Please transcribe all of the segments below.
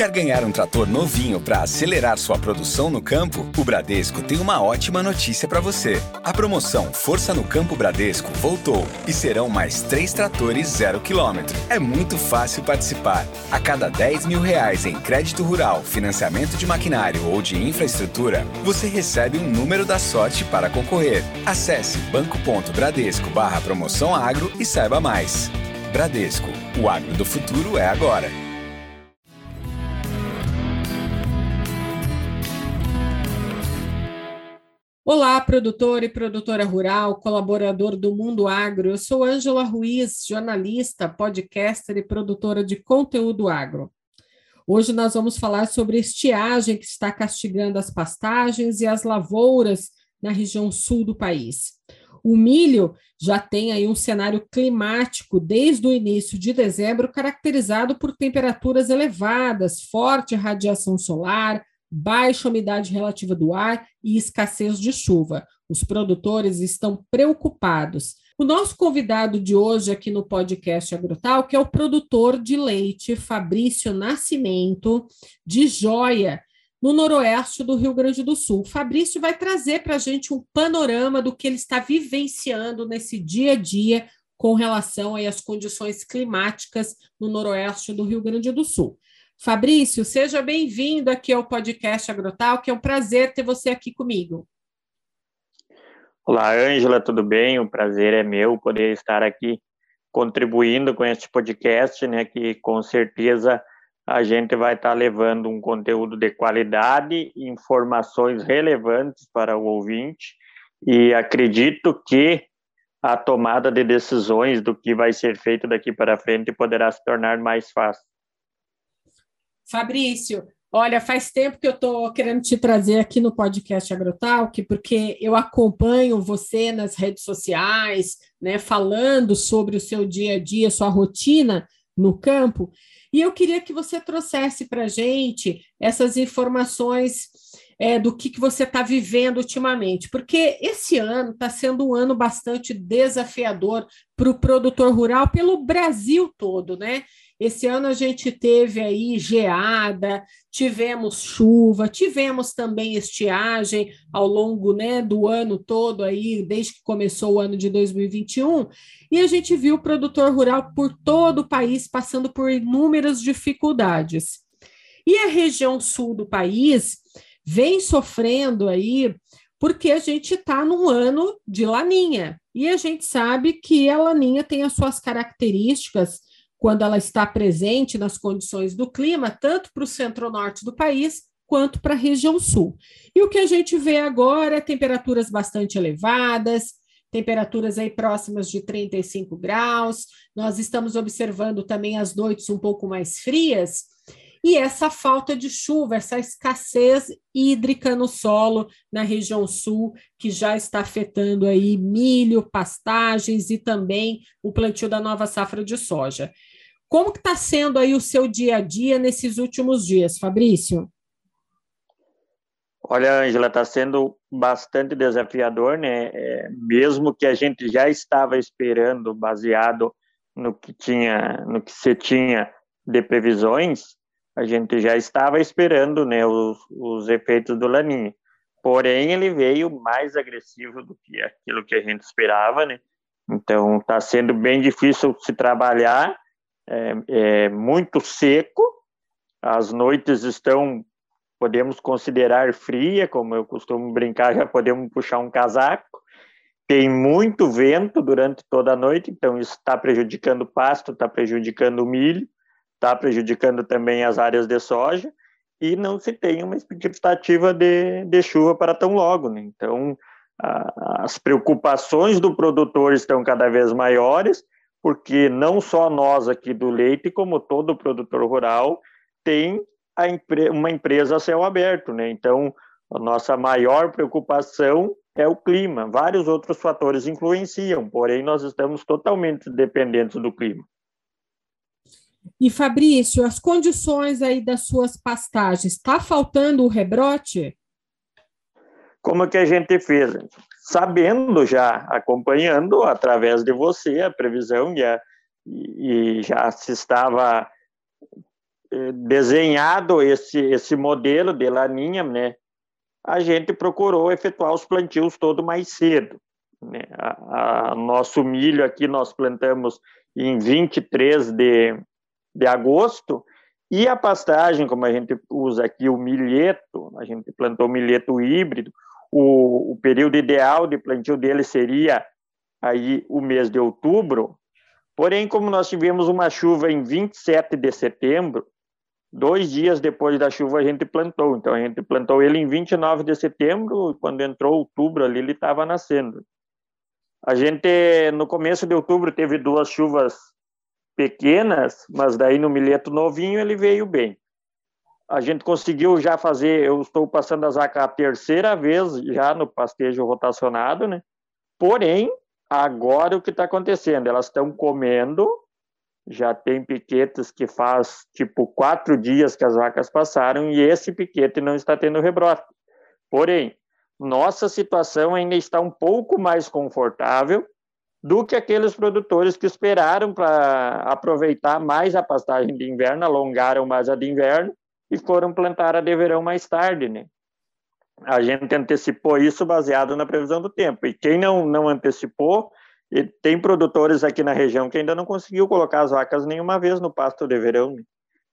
Quer ganhar um trator novinho para acelerar sua produção no campo? O Bradesco tem uma ótima notícia para você. A promoção Força no Campo Bradesco voltou e serão mais três tratores zero quilômetro. É muito fácil participar. A cada 10 mil reais em crédito rural, financiamento de maquinário ou de infraestrutura, você recebe um número da sorte para concorrer. Acesse banco.bradesco barra promoção agro e saiba mais. Bradesco, o agro do futuro é agora. Olá, produtor e produtora rural, colaborador do Mundo Agro. Eu sou Ângela Ruiz, jornalista, podcaster e produtora de conteúdo agro. Hoje nós vamos falar sobre estiagem que está castigando as pastagens e as lavouras na região sul do país. O milho já tem aí um cenário climático desde o início de dezembro caracterizado por temperaturas elevadas, forte radiação solar, baixa umidade relativa do ar e escassez de chuva. Os produtores estão preocupados. O nosso convidado de hoje aqui no podcast Agrotal, que é o produtor de leite Fabrício Nascimento, de Joia, no noroeste do Rio Grande do Sul. Fabrício vai trazer para a gente um panorama do que ele está vivenciando nesse dia a dia com relação às condições climáticas no noroeste do Rio Grande do Sul. Fabrício, seja bem-vindo aqui ao podcast Agrotal, que é um prazer ter você aqui comigo. Olá, Ângela, tudo bem? O prazer é meu poder estar aqui contribuindo com este podcast, né, que com certeza a gente vai estar levando um conteúdo de qualidade, informações relevantes para o ouvinte, e acredito que a tomada de decisões do que vai ser feito daqui para frente poderá se tornar mais fácil. Fabrício, olha, faz tempo que eu estou querendo te trazer aqui no podcast Agrotalk, porque eu acompanho você nas redes sociais, né, falando sobre o seu dia a dia, sua rotina no campo, e eu queria que você trouxesse para a gente essas informações é, do que, que você está vivendo ultimamente, porque esse ano está sendo um ano bastante desafiador para o produtor rural pelo Brasil todo, né? Esse ano a gente teve aí geada, tivemos chuva, tivemos também estiagem ao longo né, do ano todo aí, desde que começou o ano de 2021, e a gente viu o produtor rural por todo o país passando por inúmeras dificuldades. E a região sul do país vem sofrendo aí porque a gente está num ano de laninha. E a gente sabe que a laninha tem as suas características quando ela está presente nas condições do clima, tanto para o centro-norte do país quanto para a região sul. E o que a gente vê agora é temperaturas bastante elevadas, temperaturas aí próximas de 35 graus. Nós estamos observando também as noites um pouco mais frias, e essa falta de chuva, essa escassez hídrica no solo na região sul, que já está afetando aí milho, pastagens e também o plantio da nova safra de soja. Como está sendo aí o seu dia a dia nesses últimos dias, Fabrício? Olha, Angela, está sendo bastante desafiador, né? É, mesmo que a gente já estava esperando, baseado no que tinha, no que se tinha de previsões, a gente já estava esperando, né, os, os efeitos do laninha. Porém, ele veio mais agressivo do que aquilo que a gente esperava, né? Então, está sendo bem difícil se trabalhar é, é muito seco, as noites estão, podemos considerar fria, como eu costumo brincar, já podemos puxar um casaco, tem muito vento durante toda a noite, então isso está prejudicando o pasto, está prejudicando o milho, está prejudicando também as áreas de soja, e não se tem uma expectativa de, de chuva para tão logo. Né? Então, a, as preocupações do produtor estão cada vez maiores, porque não só nós aqui do leite, como todo produtor rural, tem uma empresa a céu aberto, né? Então, a nossa maior preocupação é o clima. Vários outros fatores influenciam, porém nós estamos totalmente dependentes do clima. E Fabrício, as condições aí das suas pastagens, está faltando o rebrote? Como que a gente fez? Sabendo já, acompanhando através de você a previsão e, a, e já se estava eh, desenhado esse, esse modelo de laninha, né, a gente procurou efetuar os plantios todo mais cedo. Né? A, a, nosso milho aqui nós plantamos em 23 de, de agosto, e a pastagem, como a gente usa aqui o milheto, a gente plantou milheto híbrido, o, o período ideal de plantio dele seria aí o mês de outubro, porém, como nós tivemos uma chuva em 27 de setembro, dois dias depois da chuva a gente plantou, então a gente plantou ele em 29 de setembro, quando entrou outubro ali ele estava nascendo. A gente, no começo de outubro, teve duas chuvas pequenas, mas daí no milheto novinho ele veio bem. A gente conseguiu já fazer, eu estou passando as vacas a terceira vez já no pastejo rotacionado, né? Porém, agora o que está acontecendo? Elas estão comendo, já tem piquetes que faz tipo quatro dias que as vacas passaram e esse piquete não está tendo rebrote. Porém, nossa situação ainda está um pouco mais confortável do que aqueles produtores que esperaram para aproveitar mais a pastagem de inverno, alongaram mais a de inverno e foram plantar a de verão mais tarde, né? A gente antecipou isso baseado na previsão do tempo. E quem não, não antecipou, tem produtores aqui na região que ainda não conseguiu colocar as vacas nenhuma vez no pasto de verão. Né?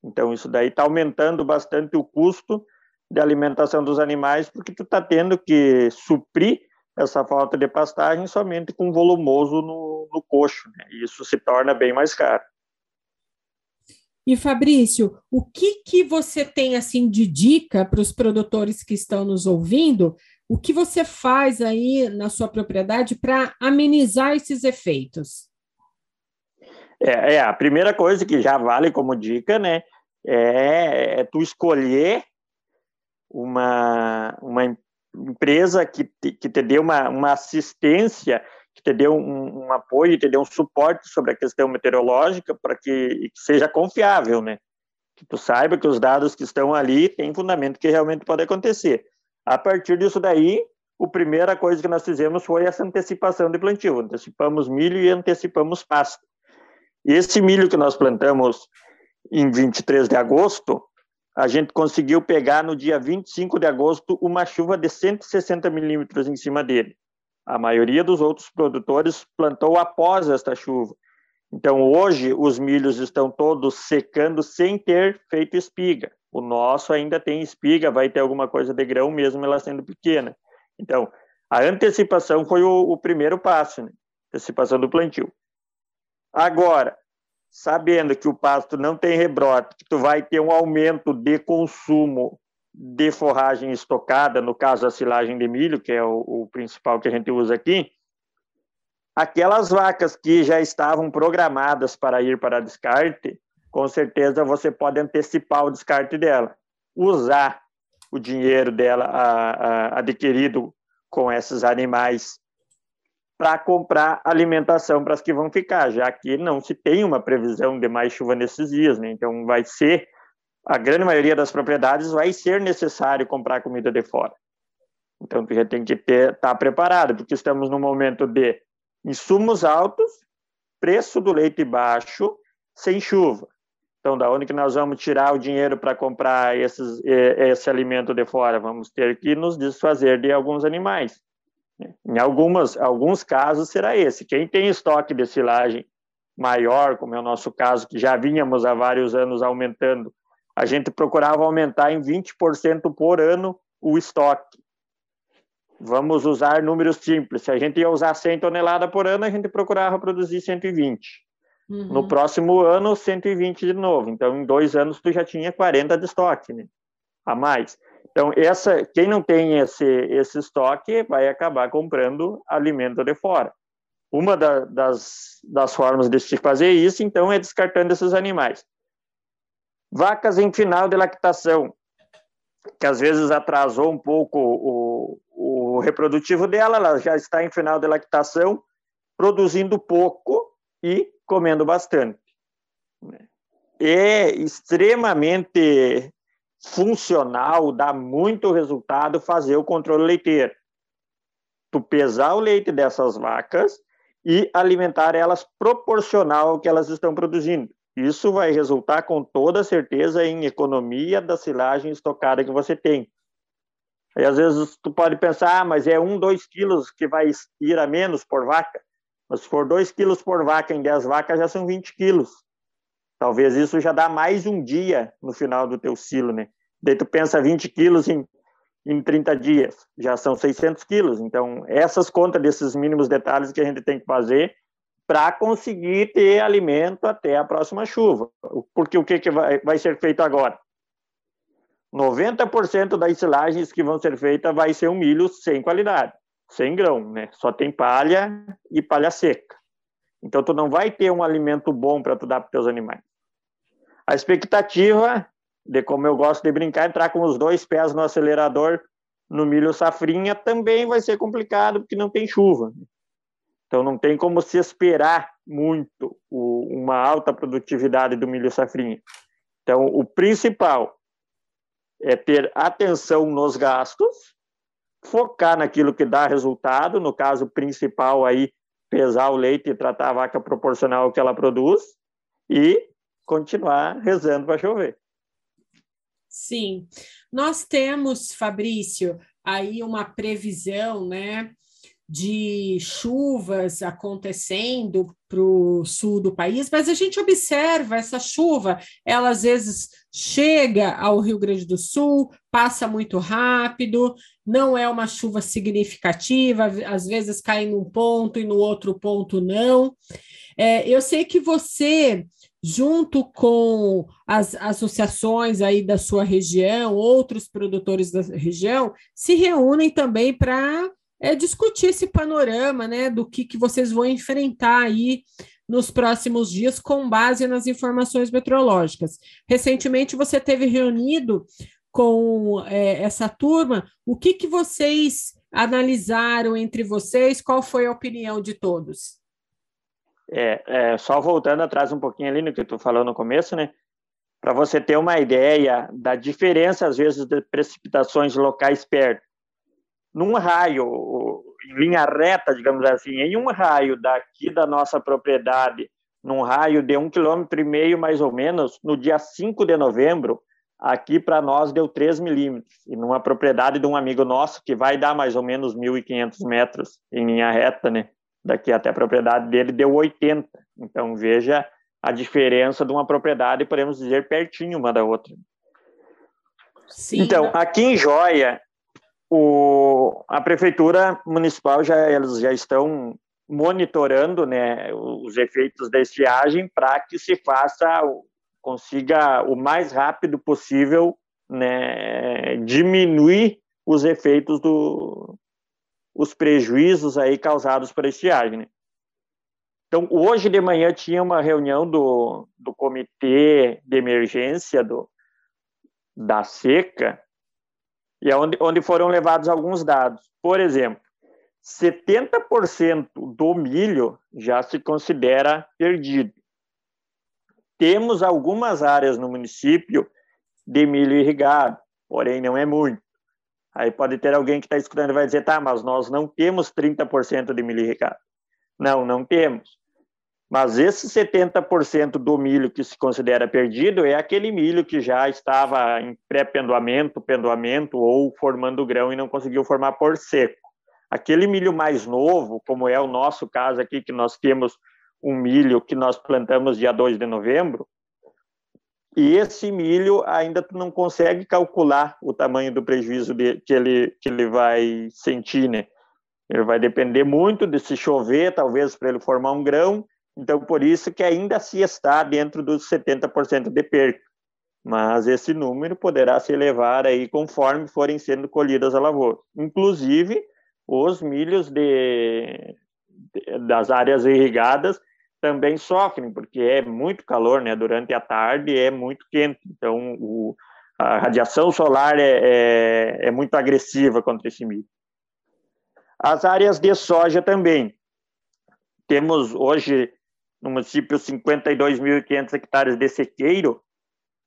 Então, isso daí está aumentando bastante o custo de alimentação dos animais, porque tu está tendo que suprir essa falta de pastagem somente com volumoso no, no coxo, né? e isso se torna bem mais caro. E Fabrício, o que que você tem assim de dica para os produtores que estão nos ouvindo? O que você faz aí na sua propriedade para amenizar esses efeitos? É, é, a primeira coisa que já vale como dica, né, é, é tu escolher uma, uma empresa que te, que te dê uma, uma assistência, que te dê um, um apoio, te dê um suporte sobre a questão meteorológica para que, que, seja confiável, né? Que tu saiba que os dados que estão ali têm fundamento que realmente pode acontecer. A partir disso daí, a primeira coisa que nós fizemos foi essa antecipação de plantio. Antecipamos milho e antecipamos pasto. Esse milho que nós plantamos em 23 de agosto, a gente conseguiu pegar no dia 25 de agosto uma chuva de 160 milímetros em cima dele. A maioria dos outros produtores plantou após esta chuva. Então, hoje, os milhos estão todos secando sem ter feito espiga. O nosso ainda tem espiga, vai ter alguma coisa de grão, mesmo ela sendo pequena. Então, a antecipação foi o, o primeiro passo, né? antecipação do plantio. Agora, sabendo que o pasto não tem rebrote, que tu vai ter um aumento de consumo de forragem estocada, no caso a silagem de milho, que é o, o principal que a gente usa aqui, aquelas vacas que já estavam programadas para ir para descarte, com certeza você pode antecipar o descarte dela, usar o dinheiro dela a, a, adquirido com esses animais para comprar alimentação para as que vão ficar, já que não se tem uma previsão de mais chuva nesses dias, né? Então vai ser a grande maioria das propriedades vai ser necessário comprar comida de fora. Então tu já tem que estar tá preparado, porque estamos num momento de insumos altos, preço do leite baixo, sem chuva. Então, da onde que nós vamos tirar o dinheiro para comprar esses, esse alimento de fora? Vamos ter que nos desfazer de alguns animais. Em algumas, alguns casos será esse. Quem tem estoque de silagem maior, como é o nosso caso, que já vínhamos há vários anos aumentando, a gente procurava aumentar em 20% por ano o estoque. Vamos usar números simples. Se a gente ia usar 100 toneladas por ano, a gente procurava produzir 120. Uhum. No próximo ano, 120 de novo. Então, em dois anos, tu já tinha 40 de estoque, né? A mais. Então, essa, quem não tem esse, esse estoque vai acabar comprando alimento de fora. Uma da, das, das formas de se fazer isso, então, é descartando esses animais. Vacas em final de lactação, que às vezes atrasou um pouco o, o reprodutivo dela, ela já está em final de lactação, produzindo pouco e comendo bastante. É extremamente funcional, dá muito resultado fazer o controle leiteiro. Tu pesar o leite dessas vacas e alimentar elas proporcional ao que elas estão produzindo. Isso vai resultar com toda certeza em economia da silagem estocada que você tem. Aí às vezes tu pode pensar, ah, mas é um, dois quilos que vai ir a menos por vaca. Mas se for dois quilos por vaca em 10 vacas, já são 20 quilos. Talvez isso já dá mais um dia no final do teu silo, né? Daí tu pensa 20 quilos em, em 30 dias, já são 600 quilos. Então, essas contas desses mínimos detalhes que a gente tem que fazer para conseguir ter alimento até a próxima chuva. Porque o que, que vai, vai ser feito agora? 90% das silagens que vão ser feitas vai ser um milho sem qualidade, sem grão, né? Só tem palha e palha seca. Então tu não vai ter um alimento bom para tu dar para teus animais. A expectativa de como eu gosto de brincar, entrar com os dois pés no acelerador no milho safrinha também vai ser complicado porque não tem chuva. Então, não tem como se esperar muito o, uma alta produtividade do milho safrinha. Então, o principal é ter atenção nos gastos, focar naquilo que dá resultado, no caso principal aí, pesar o leite e tratar a vaca proporcional ao que ela produz, e continuar rezando para chover. Sim, nós temos, Fabrício, aí uma previsão, né, de chuvas acontecendo para o sul do país, mas a gente observa essa chuva, ela às vezes chega ao Rio Grande do Sul, passa muito rápido, não é uma chuva significativa, às vezes cai num ponto e no outro ponto não. É, eu sei que você, junto com as associações aí da sua região, outros produtores da região, se reúnem também para é, discutir esse panorama né, do que, que vocês vão enfrentar aí nos próximos dias com base nas informações meteorológicas. Recentemente você teve reunido com é, essa turma, o que, que vocês analisaram entre vocês? Qual foi a opinião de todos? É, é só voltando atrás um pouquinho ali no que tu falou no começo, né? Para você ter uma ideia da diferença, às vezes, de precipitações locais perto num raio, em linha reta, digamos assim, em um raio daqui da nossa propriedade, num raio de um quilômetro e meio mais ou menos, no dia 5 de novembro, aqui para nós deu 3 milímetros. E numa propriedade de um amigo nosso, que vai dar mais ou menos 1.500 metros em linha reta, né? Daqui até a propriedade dele deu 80. Então veja a diferença de uma propriedade, podemos dizer, pertinho uma da outra. Sim. Então, aqui em Joia, o, a prefeitura municipal já eles já estão monitorando né, os efeitos da estiagem para que se faça consiga o mais rápido possível né, diminuir os efeitos do os prejuízos aí causados por estiagem. Né? Então, hoje de manhã tinha uma reunião do, do comitê de emergência do, da seca e é onde, onde foram levados alguns dados. Por exemplo, 70% do milho já se considera perdido. Temos algumas áreas no município de milho irrigado, porém não é muito. Aí pode ter alguém que está escutando e vai dizer, tá, mas nós não temos 30% de milho irrigado. Não, não temos. Mas esse 70% do milho que se considera perdido é aquele milho que já estava em pré-pendoamento, pendoamento ou formando grão e não conseguiu formar por seco. Aquele milho mais novo, como é o nosso caso aqui, que nós temos um milho que nós plantamos dia 2 de novembro, e esse milho ainda tu não consegue calcular o tamanho do prejuízo de, que, ele, que ele vai sentir, né? Ele vai depender muito de se chover, talvez para ele formar um grão, então, por isso que ainda se está dentro dos 70% de perca. Mas esse número poderá se elevar aí conforme forem sendo colhidas as lavouras. Inclusive, os milhos de, de, das áreas irrigadas também sofrem, porque é muito calor, né? Durante a tarde é muito quente. Então, o, a radiação solar é, é, é muito agressiva contra esse milho. As áreas de soja também. Temos hoje no município 52.500 hectares de sequeiro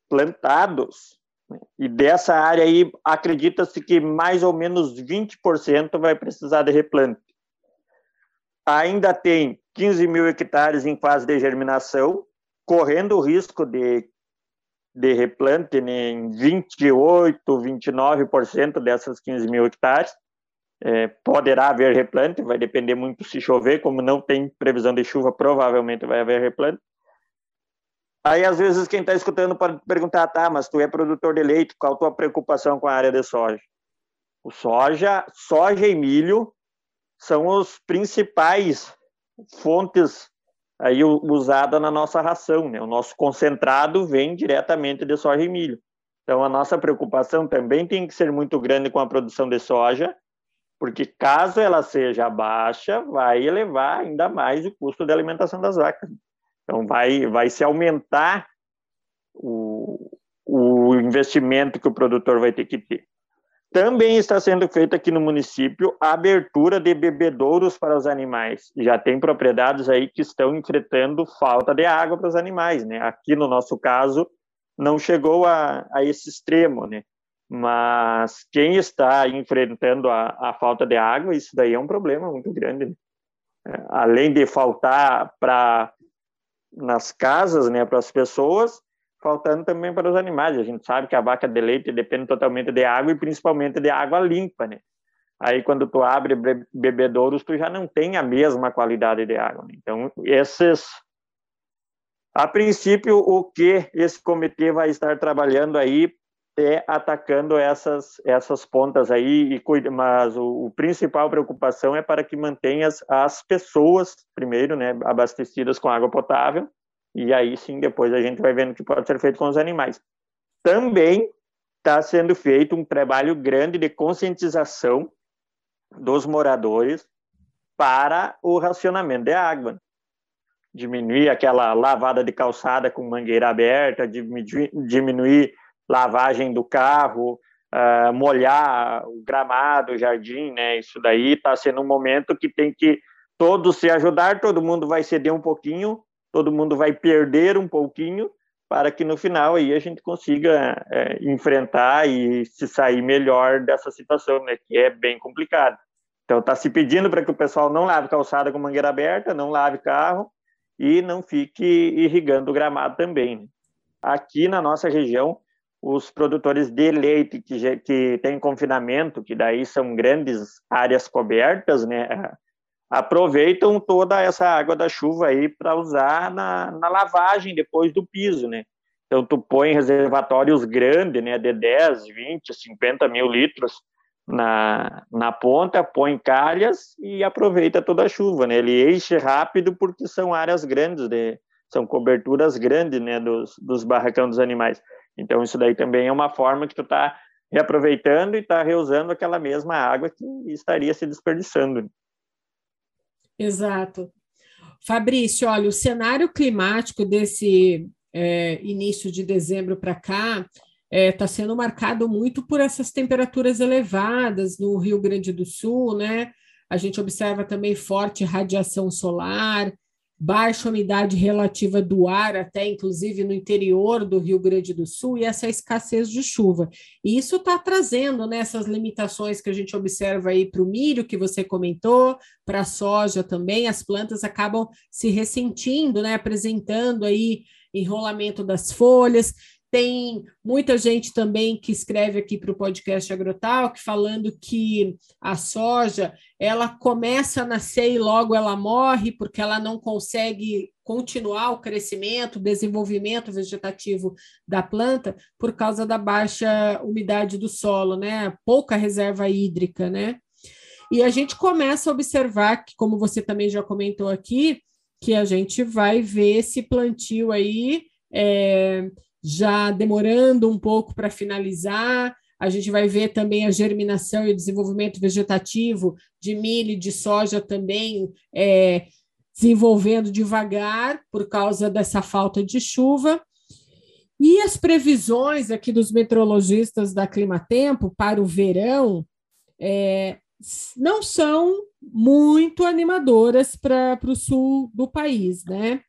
plantados. Né? E dessa área aí, acredita-se que mais ou menos 20% vai precisar de replante. Ainda tem 15 mil hectares em fase de germinação, correndo o risco de, de replante né, em 28, 29% dessas 15 mil hectares. É, poderá haver replante, vai depender muito se chover, como não tem previsão de chuva, provavelmente vai haver replante. Aí, às vezes, quem está escutando pode perguntar, tá, mas tu é produtor de leite, qual a tua preocupação com a área de soja? O soja, soja e milho são os principais fontes aí usada na nossa ração, né? O nosso concentrado vem diretamente de soja e milho. Então a nossa preocupação também tem que ser muito grande com a produção de soja, porque caso ela seja baixa, vai elevar ainda mais o custo de alimentação das vacas. Então vai vai se aumentar o, o investimento que o produtor vai ter que ter. Também está sendo feita aqui no município a abertura de bebedouros para os animais. Já tem propriedades aí que estão enfrentando falta de água para os animais, né? Aqui no nosso caso não chegou a, a esse extremo, né? Mas quem está enfrentando a, a falta de água, isso daí é um problema muito grande. Né? É, além de faltar para nas casas, né, para as pessoas, faltando também para os animais. A gente sabe que a vaca de leite depende totalmente de água e principalmente de água limpa, né? Aí quando tu abre bebedouros, tu já não tem a mesma qualidade de água. Né? Então, esses a princípio, o que esse comitê vai estar trabalhando aí é atacando essas essas pontas aí e mas o, o, principal preocupação é para que mantenha as, as pessoas primeiro, né, abastecidas com água potável e aí sim, depois a gente vai vendo o que pode ser feito com os animais. Também está sendo feito um trabalho grande de conscientização dos moradores para o racionamento de água. Diminuir aquela lavada de calçada com mangueira aberta, diminuir, diminuir lavagem do carro, uh, molhar o gramado, o jardim, né? Isso daí está sendo um momento que tem que todos se ajudar, todo mundo vai ceder um pouquinho todo mundo vai perder um pouquinho para que no final aí a gente consiga é, enfrentar e se sair melhor dessa situação, né, que é bem complicado. Então está se pedindo para que o pessoal não lave calçada com mangueira aberta, não lave carro e não fique irrigando o gramado também. Né? Aqui na nossa região, os produtores de leite que, que confinamento, que daí são grandes áreas cobertas, né, aproveitam toda essa água da chuva aí para usar na, na lavagem depois do piso, né? Então, tu põe reservatórios grandes, né, de 10, 20, 50 mil litros na, na ponta, põe calhas e aproveita toda a chuva, né? Ele enche rápido porque são áreas grandes, né? são coberturas grandes, né, dos, dos barracão dos animais. Então, isso daí também é uma forma que tu está reaproveitando e está reusando aquela mesma água que estaria se desperdiçando. Exato. Fabrício, olha, o cenário climático desse é, início de dezembro para cá está é, tá sendo marcado muito por essas temperaturas elevadas no Rio Grande do Sul, né? A gente observa também forte radiação solar, baixa umidade relativa do ar, até inclusive no interior do Rio Grande do Sul, e essa escassez de chuva. E isso está trazendo né, essas limitações que a gente observa aí para o milho, que você comentou, para a soja também, as plantas acabam se ressentindo, né, apresentando aí enrolamento das folhas, tem muita gente também que escreve aqui para o podcast Agrotalk falando que a soja ela começa a nascer e logo ela morre porque ela não consegue continuar o crescimento, o desenvolvimento vegetativo da planta por causa da baixa umidade do solo, né? Pouca reserva hídrica, né? E a gente começa a observar que, como você também já comentou aqui, que a gente vai ver esse plantio aí é, já demorando um pouco para finalizar. A gente vai ver também a germinação e o desenvolvimento vegetativo de milho e de soja também é, desenvolvendo devagar por causa dessa falta de chuva. E as previsões aqui dos meteorologistas da Climatempo para o verão é, não são muito animadoras para o sul do país, né?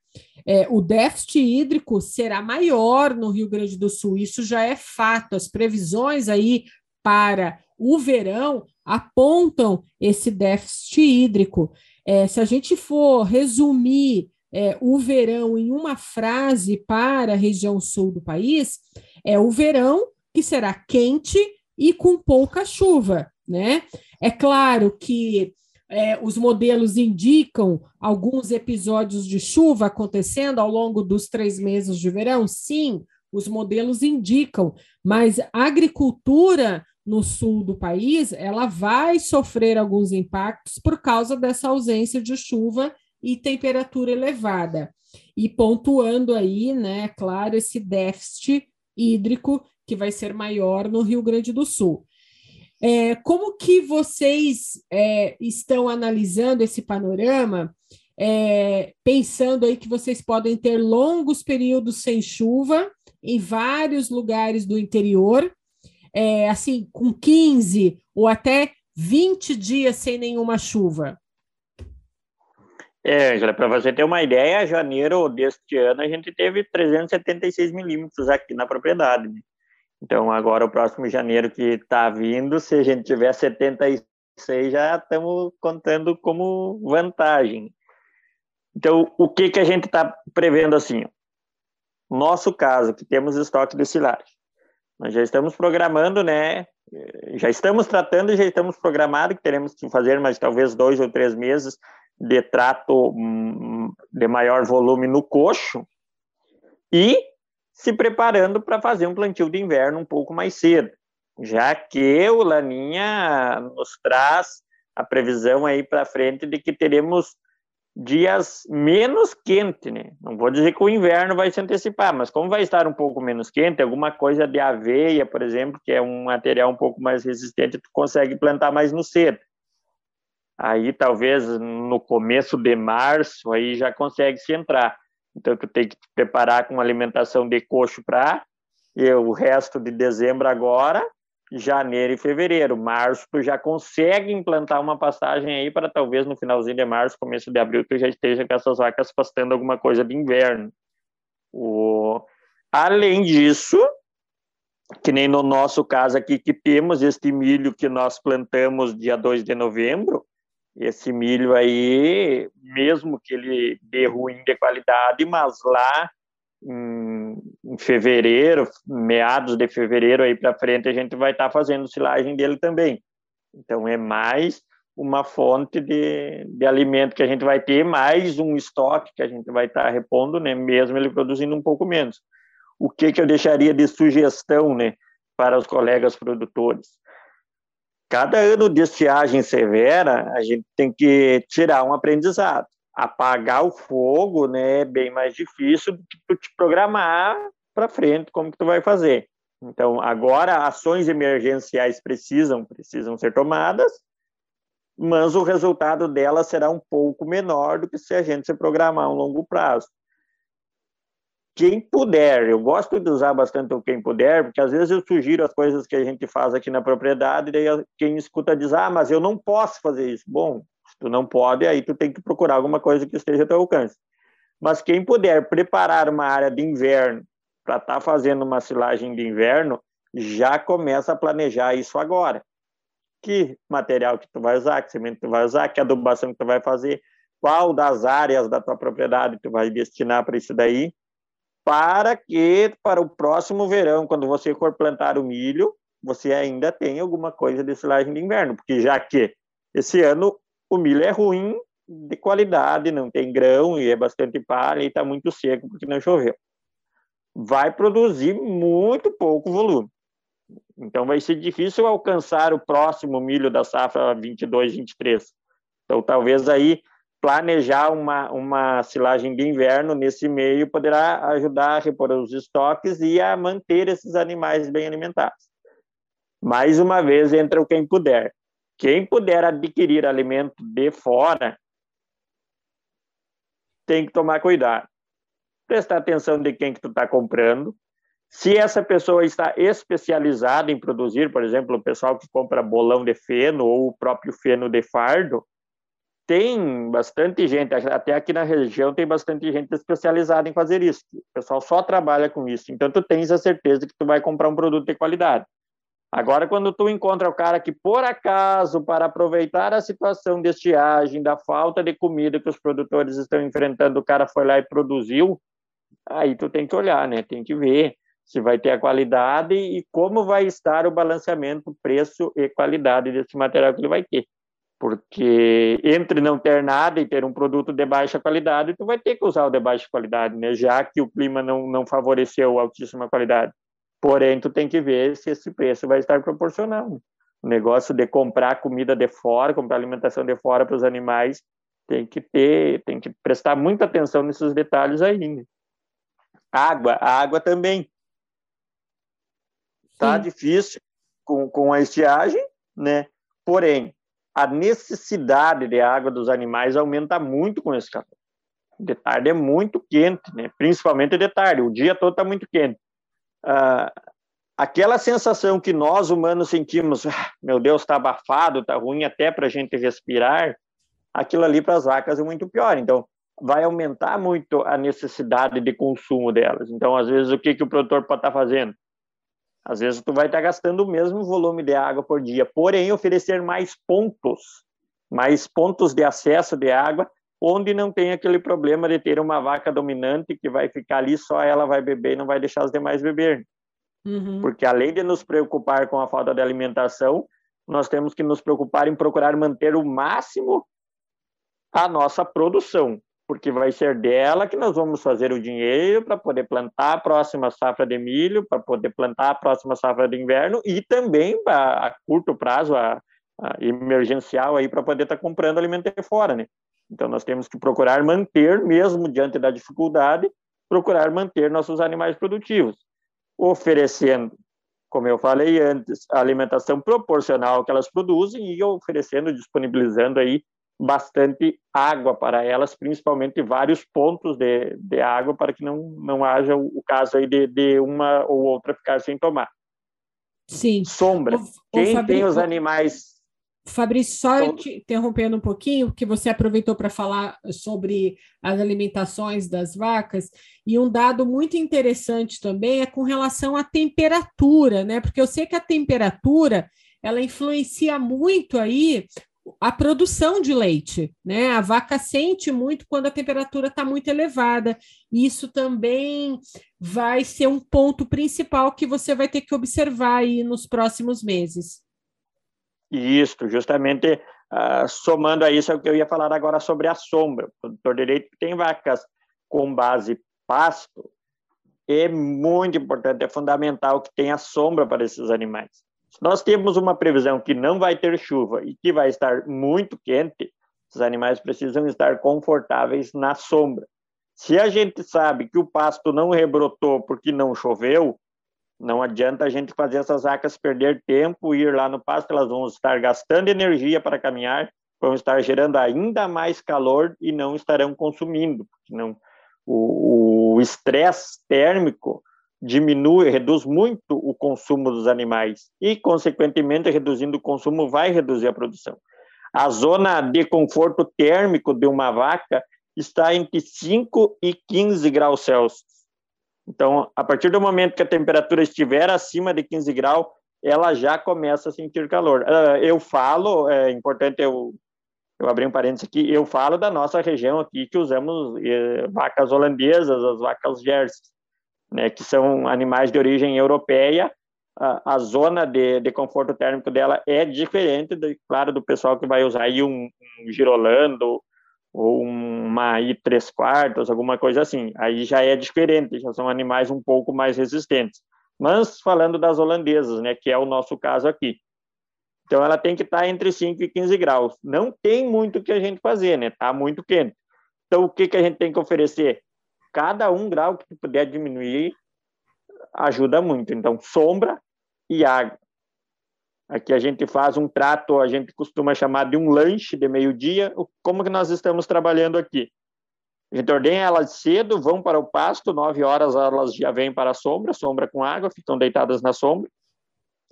É, o déficit hídrico será maior no Rio Grande do Sul, isso já é fato. As previsões aí para o verão apontam esse déficit hídrico. É, se a gente for resumir é, o verão em uma frase para a região sul do país, é o verão que será quente e com pouca chuva, né? É claro que é, os modelos indicam alguns episódios de chuva acontecendo ao longo dos três meses de verão? Sim, os modelos indicam, mas a agricultura no sul do país, ela vai sofrer alguns impactos por causa dessa ausência de chuva e temperatura elevada. E pontuando aí, né, claro, esse déficit hídrico que vai ser maior no Rio Grande do Sul. É, como que vocês é, estão analisando esse panorama, é, pensando aí que vocês podem ter longos períodos sem chuva em vários lugares do interior, é, assim, com 15 ou até 20 dias sem nenhuma chuva? É, Angela, para você ter uma ideia, janeiro deste ano a gente teve 376 milímetros aqui na propriedade. Né? Então, agora o próximo janeiro que está vindo, se a gente tiver 76, já estamos contando como vantagem. Então, o que, que a gente está prevendo assim? Nosso caso, que temos estoque de silagem. Nós já estamos programando, né? Já estamos tratando já estamos programando que teremos que fazer mais talvez dois ou três meses de trato hum, de maior volume no coxo e se preparando para fazer um plantio de inverno um pouco mais cedo, já que o Laninha nos traz a previsão aí para frente de que teremos dias menos quente, né? Não vou dizer que o inverno vai se antecipar, mas como vai estar um pouco menos quente, alguma coisa de aveia, por exemplo, que é um material um pouco mais resistente, tu consegue plantar mais no cedo. Aí talvez no começo de março aí já consegue se entrar. Então tu tem que te preparar com alimentação de coxo para o resto de dezembro agora janeiro e fevereiro. Março, tu já consegue implantar uma passagem aí para talvez no finalzinho de março, começo de abril, tu já esteja com essas vacas pastando alguma coisa de inverno. O... Além disso, que nem no nosso caso aqui, que temos este milho que nós plantamos dia 2 de novembro, esse milho aí, mesmo que ele dê ruim de qualidade, mas lá em, em fevereiro, meados de fevereiro aí para frente, a gente vai estar tá fazendo silagem dele também. Então é mais uma fonte de, de alimento que a gente vai ter, mais um estoque que a gente vai estar tá repondo, né, mesmo ele produzindo um pouco menos. O que, que eu deixaria de sugestão né, para os colegas produtores? Cada ano de estiagem severa, a gente tem que tirar um aprendizado apagar o fogo, né, é bem mais difícil do que tu te programar para frente como que tu vai fazer. Então, agora ações emergenciais precisam precisam ser tomadas, mas o resultado delas será um pouco menor do que se a gente se programar a um longo prazo. Quem puder, eu gosto de usar bastante o quem puder, porque às vezes eu sugiro as coisas que a gente faz aqui na propriedade, e daí quem escuta diz: "Ah, mas eu não posso fazer isso". Bom, tu não pode, aí tu tem que procurar alguma coisa que esteja ao teu alcance. Mas quem puder preparar uma área de inverno para estar tá fazendo uma silagem de inverno, já começa a planejar isso agora. Que material que tu vai usar, que semente tu vai usar, que adubação que tu vai fazer, qual das áreas da tua propriedade tu vai destinar para isso daí, para que para o próximo verão, quando você for plantar o milho, você ainda tenha alguma coisa de silagem de inverno, porque já que esse ano o milho é ruim de qualidade, não tem grão e é bastante palha e está muito seco porque não choveu. Vai produzir muito pouco volume. Então vai ser difícil alcançar o próximo milho da safra 22, 23. Então talvez aí planejar uma, uma silagem de inverno nesse meio poderá ajudar a repor os estoques e a manter esses animais bem alimentados. Mais uma vez, entra o quem puder. Quem puder adquirir alimento de fora tem que tomar cuidado. Prestar atenção de quem que tu está comprando. Se essa pessoa está especializada em produzir, por exemplo, o pessoal que compra bolão de feno ou o próprio feno de fardo, tem bastante gente, até aqui na região tem bastante gente especializada em fazer isso. O pessoal só trabalha com isso. Então tu tens a certeza que tu vai comprar um produto de qualidade. Agora, quando tu encontra o cara que, por acaso, para aproveitar a situação de estiagem, da falta de comida que os produtores estão enfrentando, o cara foi lá e produziu, aí tu tem que olhar, né? Tem que ver se vai ter a qualidade e como vai estar o balanceamento preço e qualidade desse material que ele vai ter. Porque entre não ter nada e ter um produto de baixa qualidade, tu vai ter que usar o de baixa qualidade, né? Já que o clima não, não favoreceu altíssima qualidade. Porém, tu tem que ver se esse preço vai estar proporcional. O negócio de comprar comida de fora, comprar alimentação de fora para os animais, tem que ter, tem que prestar muita atenção nesses detalhes aí. Né? Água, a água também. Tá Sim. difícil com, com a estiagem, né? Porém, a necessidade de água dos animais aumenta muito com esse calor. De tarde é muito quente, né? Principalmente de tarde. O dia todo está muito quente ah, aquela sensação que nós humanos sentimos, ah, meu Deus, está abafado, está ruim até para a gente respirar, aquilo ali para as vacas é muito pior. Então, vai aumentar muito a necessidade de consumo delas. Então, às vezes, o que, que o produtor pode estar tá fazendo? Às vezes, tu vai estar tá gastando o mesmo volume de água por dia, porém, oferecer mais pontos, mais pontos de acesso de água onde não tem aquele problema de ter uma vaca dominante que vai ficar ali, só ela vai beber e não vai deixar os demais beber. Uhum. Porque além de nos preocupar com a falta de alimentação, nós temos que nos preocupar em procurar manter o máximo a nossa produção, porque vai ser dela que nós vamos fazer o dinheiro para poder plantar a próxima safra de milho, para poder plantar a próxima safra de inverno e também a, a curto prazo, a, a emergencial aí para poder estar tá comprando alimento fora, né? Então, nós temos que procurar manter, mesmo diante da dificuldade, procurar manter nossos animais produtivos, oferecendo, como eu falei antes, a alimentação proporcional que elas produzem e oferecendo, disponibilizando aí bastante água para elas, principalmente vários pontos de, de água para que não, não haja o, o caso aí de, de uma ou outra ficar sem tomar. Sim. Sombra. O, Quem o tem os animais Fabrício, só então, te interrompendo um pouquinho, porque você aproveitou para falar sobre as alimentações das vacas, e um dado muito interessante também é com relação à temperatura, né? Porque eu sei que a temperatura ela influencia muito aí a produção de leite, né? A vaca sente muito quando a temperatura está muito elevada. Isso também vai ser um ponto principal que você vai ter que observar aí nos próximos meses. Isso, justamente uh, somando a isso é o que eu ia falar agora sobre a sombra. O produtor de leite tem vacas com base pasto, é muito importante, é fundamental que tenha sombra para esses animais. Se nós temos uma previsão que não vai ter chuva e que vai estar muito quente, os animais precisam estar confortáveis na sombra. Se a gente sabe que o pasto não rebrotou porque não choveu, não adianta a gente fazer essas vacas perder tempo, ir lá no pasto, elas vão estar gastando energia para caminhar, vão estar gerando ainda mais calor e não estarão consumindo. Não, o estresse térmico diminui, reduz muito o consumo dos animais e, consequentemente, reduzindo o consumo, vai reduzir a produção. A zona de conforto térmico de uma vaca está entre 5 e 15 graus Celsius. Então, a partir do momento que a temperatura estiver acima de 15 graus, ela já começa a sentir calor. Ah, eu falo, é importante eu, eu abrir um parênteses aqui, eu falo da nossa região aqui que usamos eh, vacas holandesas, as vacas Jersey, né, que são animais de origem europeia. A, a zona de, de, conforto térmico dela é diferente, de, claro, do pessoal que vai usar aí um, um girolando ou uma I três quartos, alguma coisa assim. Aí já é diferente, já são animais um pouco mais resistentes. Mas falando das holandesas, né, que é o nosso caso aqui. Então ela tem que estar entre 5 e 15 graus. Não tem muito o que a gente fazer, né? Tá muito quente. Então o que que a gente tem que oferecer? Cada um grau que puder diminuir ajuda muito. Então sombra e água. Aqui a gente faz um prato, a gente costuma chamar de um lanche de meio-dia. Como que nós estamos trabalhando aqui? A gente ordena elas cedo, vão para o pasto, nove horas elas já vêm para a sombra, sombra com água, ficam deitadas na sombra.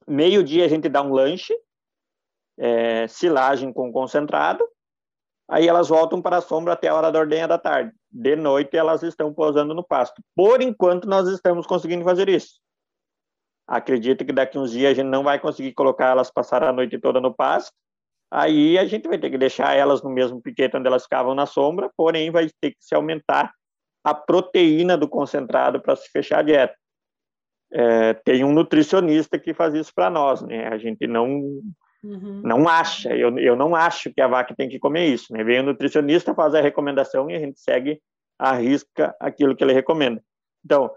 Meio-dia a gente dá um lanche, é, silagem com concentrado, aí elas voltam para a sombra até a hora da ordenha da tarde. De noite elas estão pousando no pasto. Por enquanto nós estamos conseguindo fazer isso. acredita que daqui uns dias a gente não vai conseguir colocar elas passar a noite toda no pasto, aí a gente vai ter que deixar elas no mesmo piquete onde elas ficavam na sombra, porém vai ter que se aumentar a proteína do concentrado para se fechar a dieta. É, tem um nutricionista que faz isso para nós, né? A gente não uhum. não acha, eu, eu não acho que a vaca tem que comer isso, né? Vem o nutricionista, faz a recomendação e a gente segue a risca aquilo que ele recomenda. Então,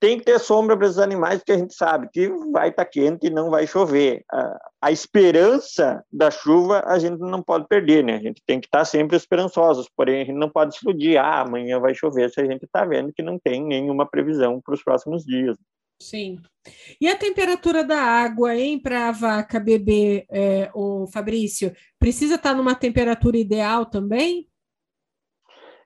tem que ter sombra para esses animais, porque a gente sabe que vai estar tá quente e não vai chover. A, a, esperança da chuva a gente não pode perder, né? A gente tem que estar tá sempre esperançosos, porém a gente não pode se iludir, ah, amanhã vai chover, se a gente está vendo que não tem nenhuma previsão para os próximos dias. Sim. E a temperatura da água, hein, para a vaca beber, é, o Fabrício, precisa estar tá numa temperatura ideal também?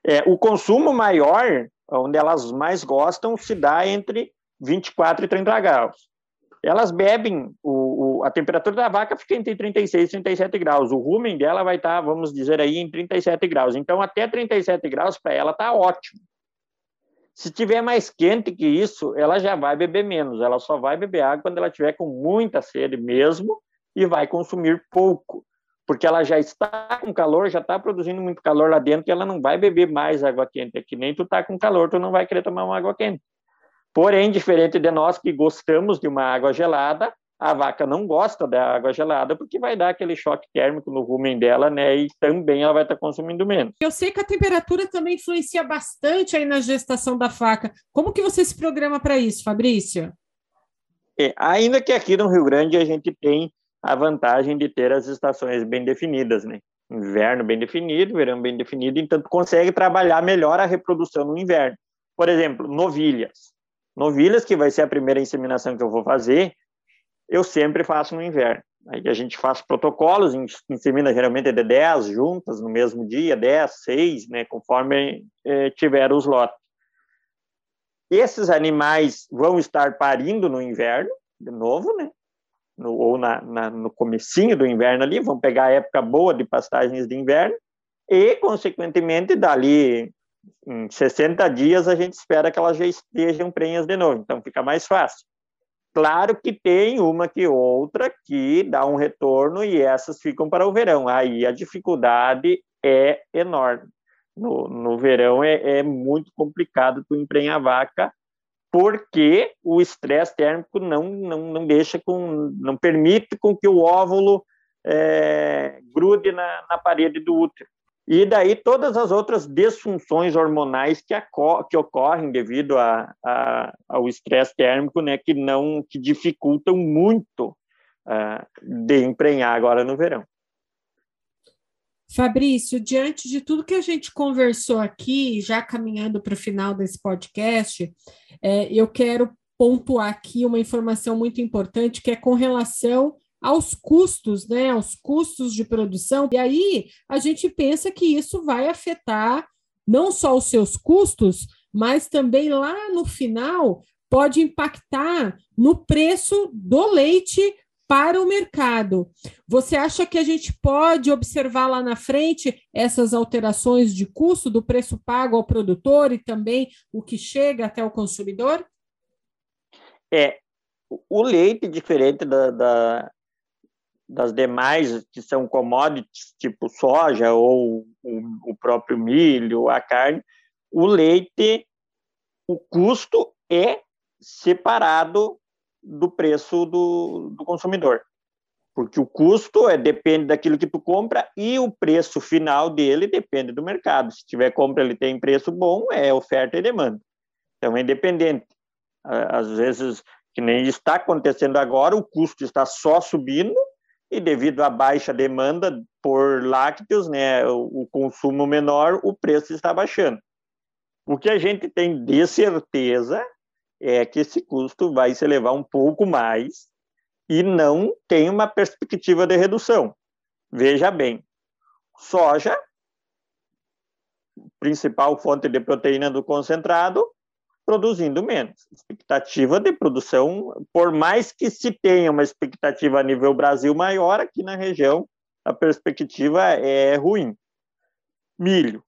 É, o consumo maior onde elas mais gostam, se dá entre 24 e 30 graus. Elas bebem, o, o, a temperatura da vaca fica entre 36 e 37 graus. O rumen dela vai estar, tá, vamos dizer aí, em 37 graus. Então, até 37 graus para ela está ótimo. Se tiver mais quente que isso, ela já vai beber menos. Ela só vai beber água quando ela tiver com muita sede mesmo e vai consumir pouco porque ela já está com calor, já está produzindo muito calor lá dentro, e ela não vai beber mais água quente. É que nem tu está com calor, tu não vai querer tomar uma água quente. Porém, diferente de nós que gostamos de uma água gelada, a vaca não gosta da água gelada porque vai dar aquele choque térmico no rumen dela, né? E também ela vai estar tá consumindo menos. Eu sei que a temperatura também influencia bastante aí na gestação da vaca. Como que você se programa para isso, Fabrício? É, ainda que aqui no Rio Grande a gente tem a vantagem de ter as estações bem definidas, né? Inverno bem definido, verão bem definido, então consegue trabalhar melhor a reprodução no inverno. Por exemplo, novilhas. Novilhas, que vai ser a primeira inseminação que eu vou fazer, eu sempre faço no inverno. Aí a gente faz protocolos, insemina geralmente de 10 juntas no mesmo dia, 10, 6, né, conforme eh, tiver os lotes. Esses animais vão estar parindo no inverno, de novo, né? no, ou na, na, no comecinho do inverno ali, vão pegar a época boa de pastagens de inverno, e, consequentemente, dali em 60 dias, a gente espera que elas já estejam prenhas de novo, então fica mais fácil. Claro que tem uma que outra que dá um retorno e essas ficam para o verão. Aí a dificuldade é enorme. No, no verão é, é muito complicado tu emprenhar vaca porque o estresse térmico não, não, não deixa com, não permite com que o óvulo é, grude na, na parede do útero. E daí todas as outras disfunções hormonais que, que ocorrem devido a, a, ao estresse térmico, né, que não que dificultam muito uh, de emprenhar agora no verão. Fabrício, diante de tudo que a gente conversou aqui, já caminhando para o final desse podcast, é, eu quero pontuar aqui uma informação muito importante que é com relação aos custos, né, aos custos de produção. E aí a gente pensa que isso vai afetar não só os seus custos, mas também lá no final pode impactar no preço do leite para o mercado. Você acha que a gente pode observar lá na frente essas alterações de custo do preço pago ao produtor e também o que chega até o consumidor? É, o leite, diferente da, da, das demais que são commodities, tipo soja ou o, o próprio milho, a carne, o leite, o custo é separado do preço do, do consumidor. Porque o custo é, depende daquilo que tu compra e o preço final dele depende do mercado. Se tiver compra, ele tem preço bom, é oferta e demanda. Então é independente. Às vezes, que nem está acontecendo agora, o custo está só subindo e devido à baixa demanda por lácteos, né, o consumo menor, o preço está baixando. O que a gente tem de certeza é que esse custo vai se elevar um pouco mais e não tem uma perspectiva de redução. Veja bem, soja, principal fonte de proteína do concentrado, produzindo menos. Expectativa de produção, por mais que se tenha uma expectativa a nível Brasil maior, aqui na região a perspectiva é ruim. Milho,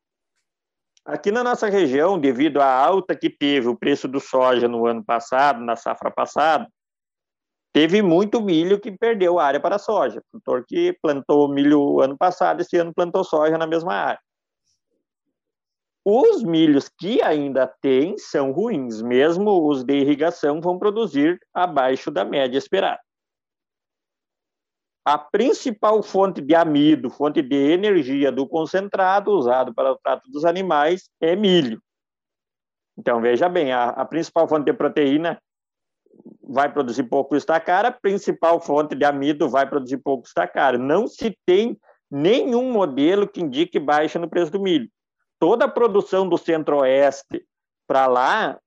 Aqui na nossa região, devido à alta que teve o preço do soja no ano passado, na safra passada, teve muito milho que perdeu área para soja. O produtor que plantou milho ano passado, esse ano plantou soja na mesma área. Os milhos que ainda tem são ruins, mesmo os de irrigação vão produzir abaixo da média esperada. A principal fonte de amido, fonte de energia do concentrado usado para o trato dos animais é milho. Então, veja bem, a, a principal fonte de proteína vai produzir pouco estacar, a principal fonte de amido vai produzir pouco estacar. Não se tem nenhum modelo que indique baixa no preço do milho toda a produção do Centro-Oeste para lá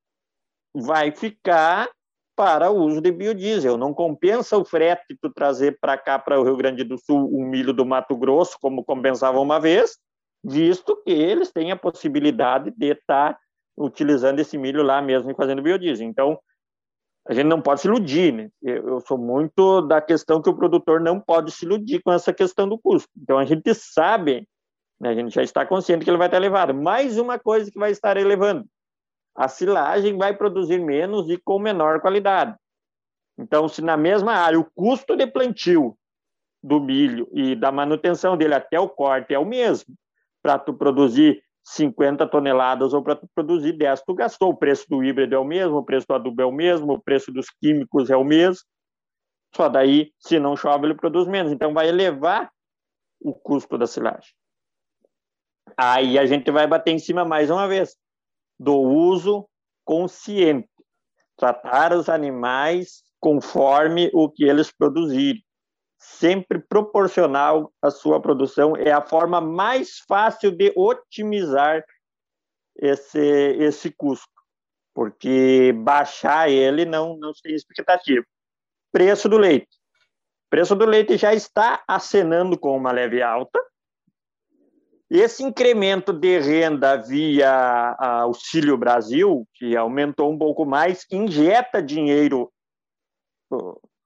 vai ficar para o uso de biodiesel. Não compensa o frete tu trazer para cá, para o Rio Grande do Sul, o milho do Mato Grosso, como compensava uma vez, visto que eles têm a possibilidade de estar tá utilizando esse milho lá mesmo e fazendo biodiesel. Então, a gente não pode se iludir, né? Eu sou muito da questão que o produtor não pode se iludir com essa questão do custo. Então, a gente sabe? A gente já está consciente que ele vai estar elevado. Mais uma coisa que vai estar elevando: a silagem vai produzir menos e com menor qualidade. Então, se na mesma área o custo de plantio do milho e da manutenção dele até o corte é o mesmo, para tu produzir 50 toneladas ou para tu produzir 10, tu gastou. O preço do híbrido é o mesmo, o preço do adubo é o mesmo, o preço dos químicos é o mesmo. Só daí, se não chove, ele produz menos. Então, vai elevar o custo da silagem. Aí a gente vai bater em cima mais uma vez. Do uso consciente, tratar os animais conforme o que eles produzirem, sempre proporcional à sua produção. É a forma mais fácil de otimizar esse esse custo, porque baixar ele não não tem expectativa. Preço do leite. Preço do leite já está acenando com uma leve alta, esse incremento de renda via Auxílio Brasil, que aumentou um pouco mais, injeta dinheiro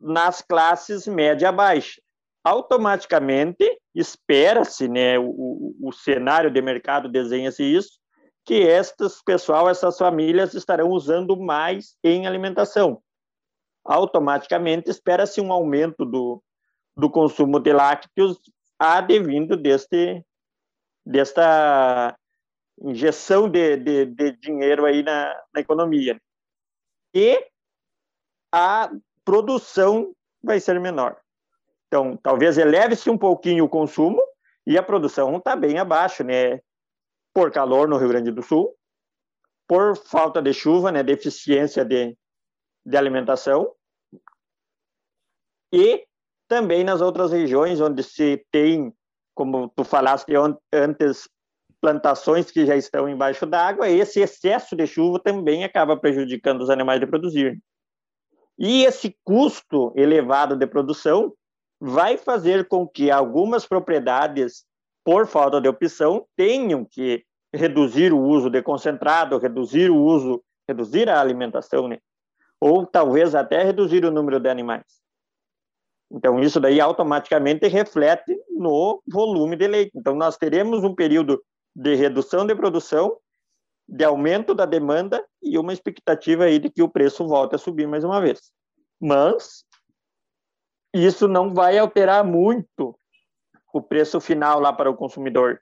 nas classes média baixa. Automaticamente, espera-se, né, o, o cenário de mercado desenha-se isso, que estas pessoal, essas famílias estarão usando mais em alimentação. Automaticamente, espera-se um aumento do, do consumo de lácteos advindo deste desta injeção de, de, de dinheiro aí na, na economia. E a produção vai ser menor. Então, talvez eleve-se um pouquinho o consumo e a produção está bem abaixo, né? Por calor no Rio Grande do Sul, por falta de chuva, né? Deficiência de, de alimentação e também nas outras regiões onde se tem como tu falaste antes, plantações que já estão embaixo d'água, esse excesso de chuva também acaba prejudicando os animais de produzir. E esse custo elevado de produção vai fazer com que algumas propriedades, por falta de opção, tenham que reduzir o uso de concentrado, reduzir o uso, reduzir a alimentação, né? ou talvez até reduzir o número de animais. Então, isso daí automaticamente reflete no volume de leite. Então, nós teremos um período de redução de produção, de aumento da demanda e uma expectativa aí de que o preço volte a subir mais uma vez. Mas isso não vai alterar muito o preço final lá para o consumidor.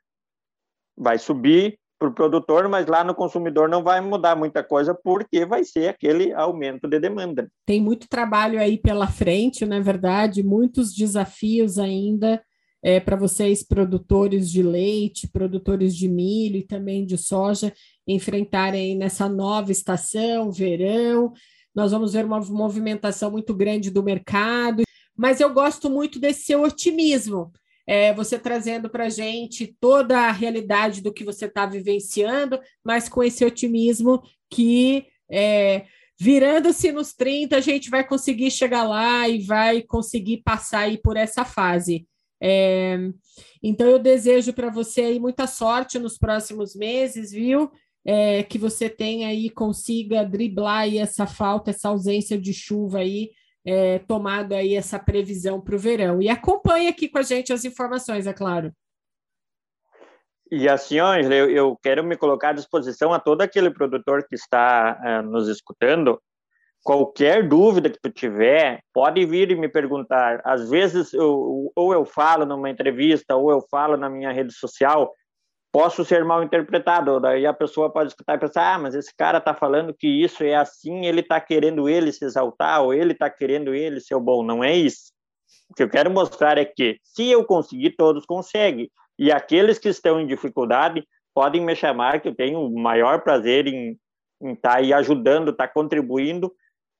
Vai subir para o produtor, mas lá no consumidor não vai mudar muita coisa, porque vai ser aquele aumento de demanda. Tem muito trabalho aí pela frente, na é verdade, muitos desafios ainda é, para vocês, produtores de leite, produtores de milho e também de soja, enfrentarem nessa nova estação, verão. Nós vamos ver uma movimentação muito grande do mercado, mas eu gosto muito desse seu otimismo é, você trazendo para a gente toda a realidade do que você está vivenciando, mas com esse otimismo que é, virando-se nos 30, a gente vai conseguir chegar lá e vai conseguir passar aí por essa fase. É, então eu desejo para você aí muita sorte nos próximos meses, viu? É, que você tenha aí, consiga driblar aí essa falta, essa ausência de chuva aí é, tomado aí essa previsão para o verão. E acompanhe aqui com a gente as informações, é claro. E assim, Ângela, eu, eu quero me colocar à disposição a todo aquele produtor que está uh, nos escutando qualquer dúvida que tu tiver, pode vir e me perguntar. Às vezes, eu, ou eu falo numa entrevista, ou eu falo na minha rede social, posso ser mal interpretado. Daí a pessoa pode escutar e pensar: ah, mas esse cara está falando que isso é assim, ele está querendo ele se exaltar, ou ele está querendo ele ser bom. Não é isso. O que eu quero mostrar é que, se eu conseguir, todos conseguem. E aqueles que estão em dificuldade podem me chamar, que eu tenho o maior prazer em estar tá aí ajudando, estar tá contribuindo,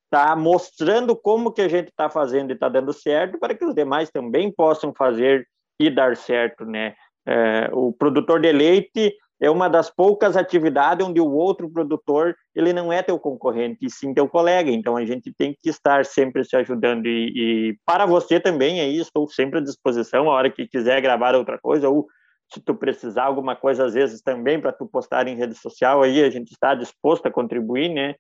estar tá mostrando como que a gente está fazendo e está dando certo, para que os demais também possam fazer e dar certo, né? É, o produtor de leite é uma das poucas atividades onde o outro produtor ele não é teu concorrente, e sim teu colega. Então a gente tem que estar sempre se ajudando e, e para você também aí estou sempre à disposição a hora que quiser gravar outra coisa ou se tu precisar alguma coisa às vezes também para tu postar em rede social aí a gente está disposto a contribuir, né?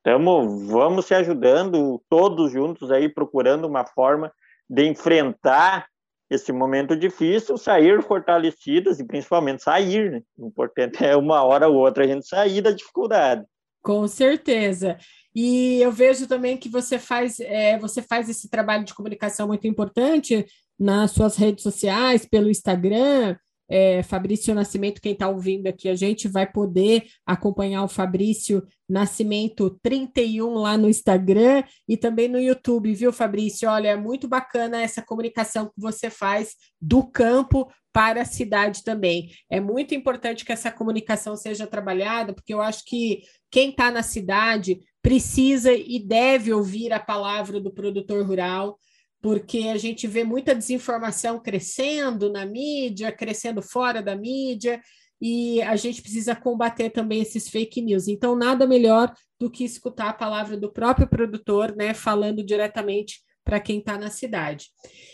Então vamos se ajudando todos juntos aí procurando uma forma de enfrentar esse momento difícil, sair fortalecidas e principalmente sair, né? O importante é uma hora ou outra a gente sair da dificuldade. Com certeza. E eu vejo também que você faz, é, você faz esse trabalho de comunicação muito importante nas suas redes sociais, pelo Instagram, é, Fabrício Nascimento, quem está ouvindo aqui, a gente vai poder acompanhar o Fabrício Nascimento 31 lá no Instagram e também no YouTube, viu, Fabrício? Olha, é muito bacana essa comunicação que você faz do campo para a cidade também. É muito importante que essa comunicação seja trabalhada, porque eu acho que quem está na cidade precisa e deve ouvir a palavra do produtor rural porque a gente vê muita desinformação crescendo na mídia, crescendo fora da mídia, e a gente precisa combater também esses fake news. Então, nada melhor do que escutar a palavra do próprio produtor, né, falando diretamente para quem está na cidade.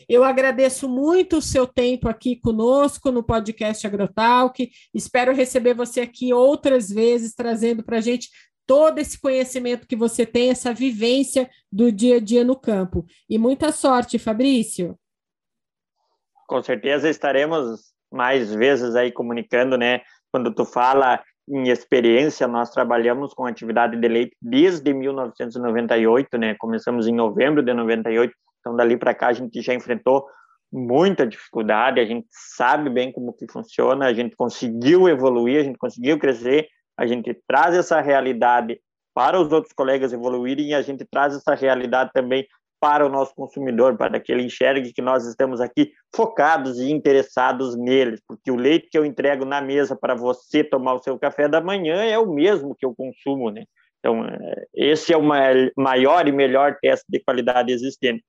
Eu agradeço muito o seu tempo aqui conosco no podcast Agrotalk. Espero receber você aqui outras vezes, trazendo para a gente todo esse conhecimento que você tem, essa vivência do dia a dia no campo. E muita sorte, Fabrício. Com certeza estaremos mais vezes aí comunicando, né? Quando tu fala em experiência, nós trabalhamos com atividade de leite desde 1998, né? Começamos em novembro de 98, então dali para cá a gente já enfrentou muita dificuldade, a gente sabe bem como que funciona, a gente conseguiu evoluir, a gente conseguiu crescer, a gente traz essa realidade para os outros colegas evoluírem e a gente traz essa realidade também para o nosso consumidor, para que ele enxergue que nós estamos aqui focados e interessados neles, porque o leite que eu entrego na mesa para você tomar o seu café da manhã é o mesmo que eu consumo, né? Então, é, esse é o maior e melhor teste de qualidade existente.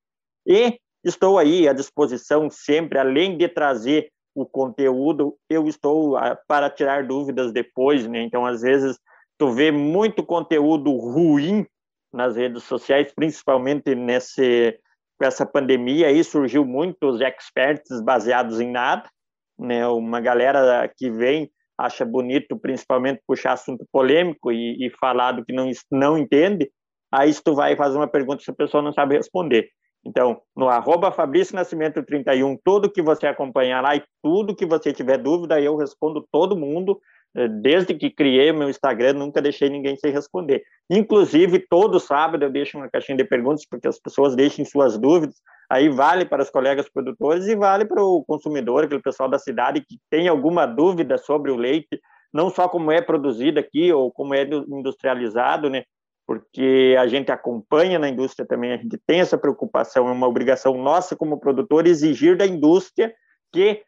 E estou aí à disposição sempre, além de trazer o conteúdo, eu estou para tirar dúvidas depois, né? Então, às vezes, tu vê muito conteúdo ruim nas redes sociais, principalmente nesse com essa pandemia aí surgiu muitos experts baseados em nada, né? Uma galera que vem acha bonito, principalmente puxar assunto polêmico e, e falar do que não não entende. Aí se tu vai fazer uma pergunta se a pessoa não sabe responder. Então, no arroba Fabrício Nascimento 31, tudo que você acompanhar lá e tudo que você tiver dúvida, eu respondo todo mundo. Eh, desde que criei meu Instagram, nunca deixei ninguém sem responder. Inclusive, todo sábado eu deixo uma caixinha de perguntas para que as pessoas deixem suas dúvidas. Aí vale para os colegas produtores e vale para o consumidor, aquele pessoal da cidade que tem alguma dúvida sobre o leite, não só como é produzido aqui ou como é industrializado, né? Porque a gente acompanha na indústria também, a gente tem essa preocupação, é uma obrigação nossa como produtor exigir da indústria que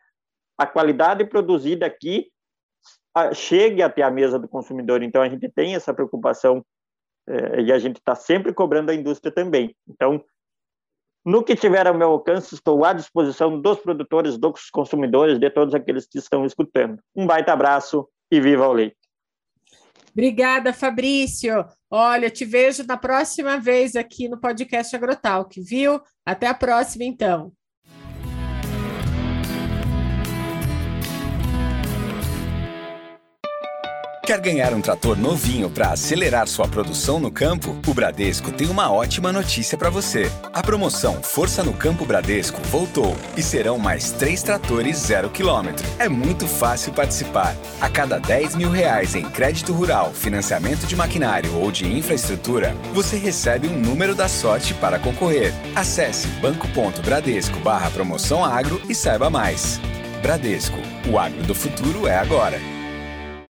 a qualidade produzida aqui chegue até a mesa do consumidor. Então, a gente tem essa preocupação eh, e a gente está sempre cobrando a indústria também. Então, no que tiver ao meu alcance, estou à disposição dos produtores, dos consumidores, de todos aqueles que estão escutando. Um baita abraço e viva o leite! Obrigada, Fabrício. Olha, te vejo na próxima vez aqui no podcast Agrotalk, viu? Até a próxima, então. Quer ganhar um trator novinho para acelerar sua produção no campo? O Bradesco tem uma ótima notícia para você. A promoção Força no Campo Bradesco voltou e serão mais três tratores zero quilômetro. É muito fácil participar. A cada 10 mil reais em crédito rural, financiamento de maquinário ou de infraestrutura, você recebe um número da sorte para concorrer. Acesse banco.bradesco barra promoção agro e saiba mais. Bradesco, o agro do futuro é agora.